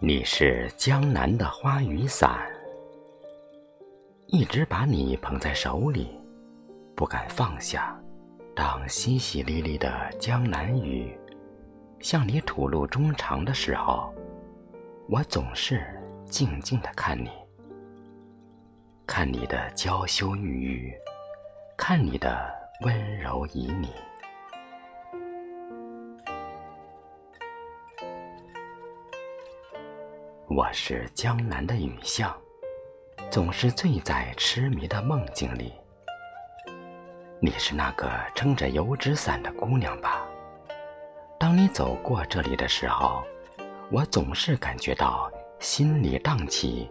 你是江南的花雨伞，一直把你捧在手里，不敢放下。当淅淅沥沥的江南雨向你吐露衷肠的时候，我总是静静的看你，看你的娇羞玉玉，看你的温柔旖旎。我是江南的雨巷，总是醉在痴迷的梦境里。你是那个撑着油纸伞的姑娘吧？当你走过这里的时候，我总是感觉到心里荡起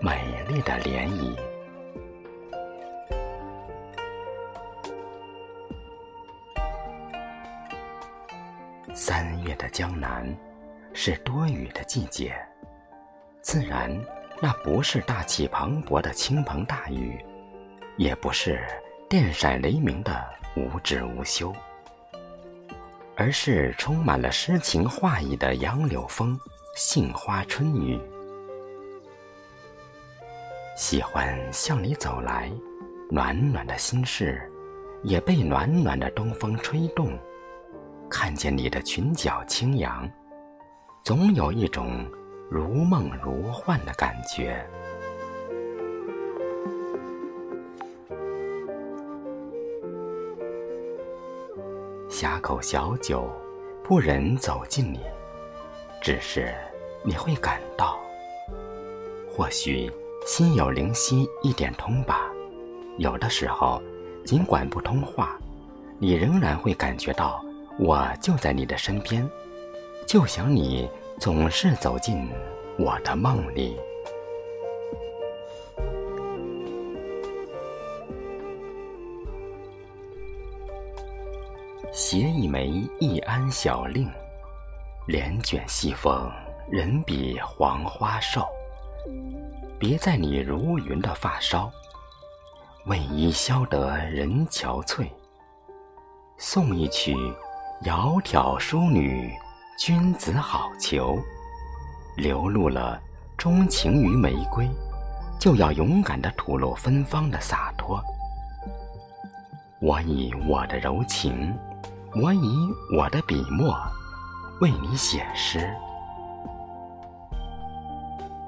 美丽的涟漪。三月的江南，是多雨的季节。自然，那不是大气磅礴的倾盆大雨，也不是电闪雷鸣的无止无休，而是充满了诗情画意的杨柳风、杏花春雨。喜欢向你走来，暖暖的心事，也被暖暖的东风吹动。看见你的裙角轻扬，总有一种。如梦如幻的感觉。呷口小酒，不忍走近你，只是你会感到，或许心有灵犀一点通吧。有的时候，尽管不通话，你仍然会感觉到我就在你的身边，就想你。总是走进我的梦里，携一枚易安小令，帘卷西风，人比黄花瘦。别在你如云的发梢，为伊消得人憔悴。送一曲窈窕淑女。君子好逑，流露了钟情于玫瑰，就要勇敢的吐露芬芳的洒脱。我以我的柔情，我以我的笔墨，为你写诗。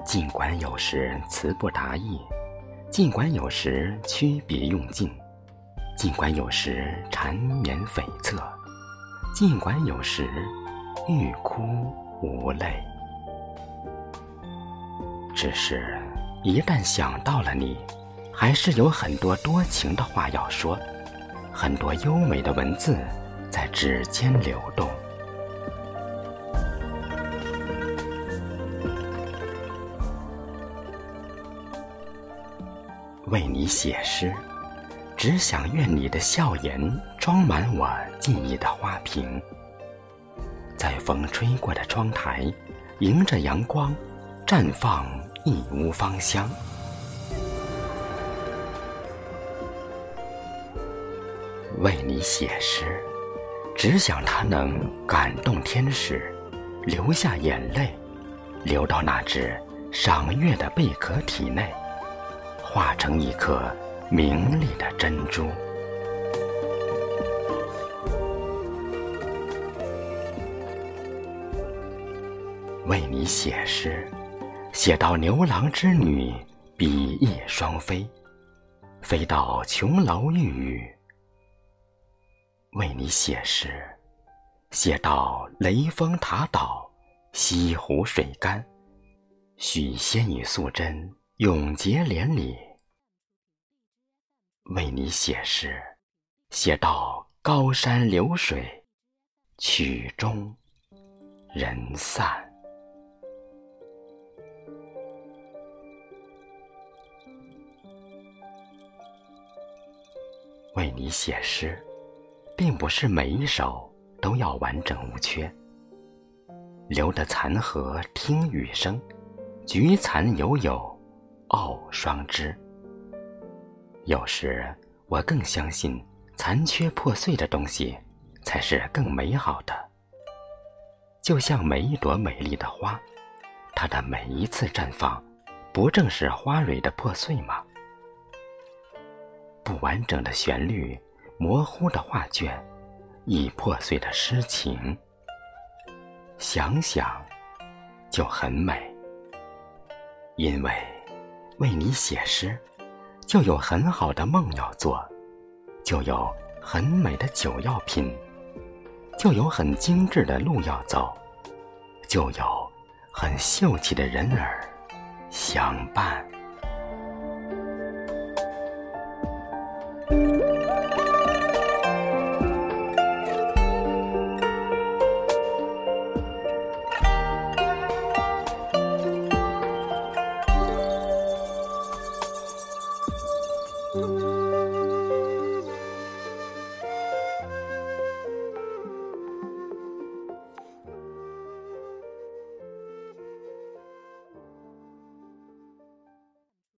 尽管有时词不达意，尽管有时曲笔用尽，尽管有时缠绵悱恻，尽管有时。欲哭无泪，只是，一旦想到了你，还是有很多多情的话要说，很多优美的文字在指尖流动。为你写诗，只想愿你的笑颜装满我记忆的花瓶。在风吹过的窗台，迎着阳光，绽放一屋芳香。为你写诗，只想它能感动天使，流下眼泪，流到那只赏月的贝壳体内，化成一颗明丽的珍珠。为你写诗，写到牛郎织女比翼双飞，飞到琼楼玉宇；为你写诗，写到雷峰塔倒，西湖水干，许仙与素贞永结连理；为你写诗，写到高山流水，曲终人散。为你写诗，并不是每一首都要完整无缺。留得残荷听雨声，菊残犹有傲霜枝。有时我更相信残缺破碎的东西才是更美好的。就像每一朵美丽的花，它的每一次绽放，不正是花蕊的破碎吗？不完整的旋律，模糊的画卷，已破碎的诗情，想想就很美。因为为你写诗，就有很好的梦要做，就有很美的酒要品，就有很精致的路要走，就有很秀气的人儿相伴。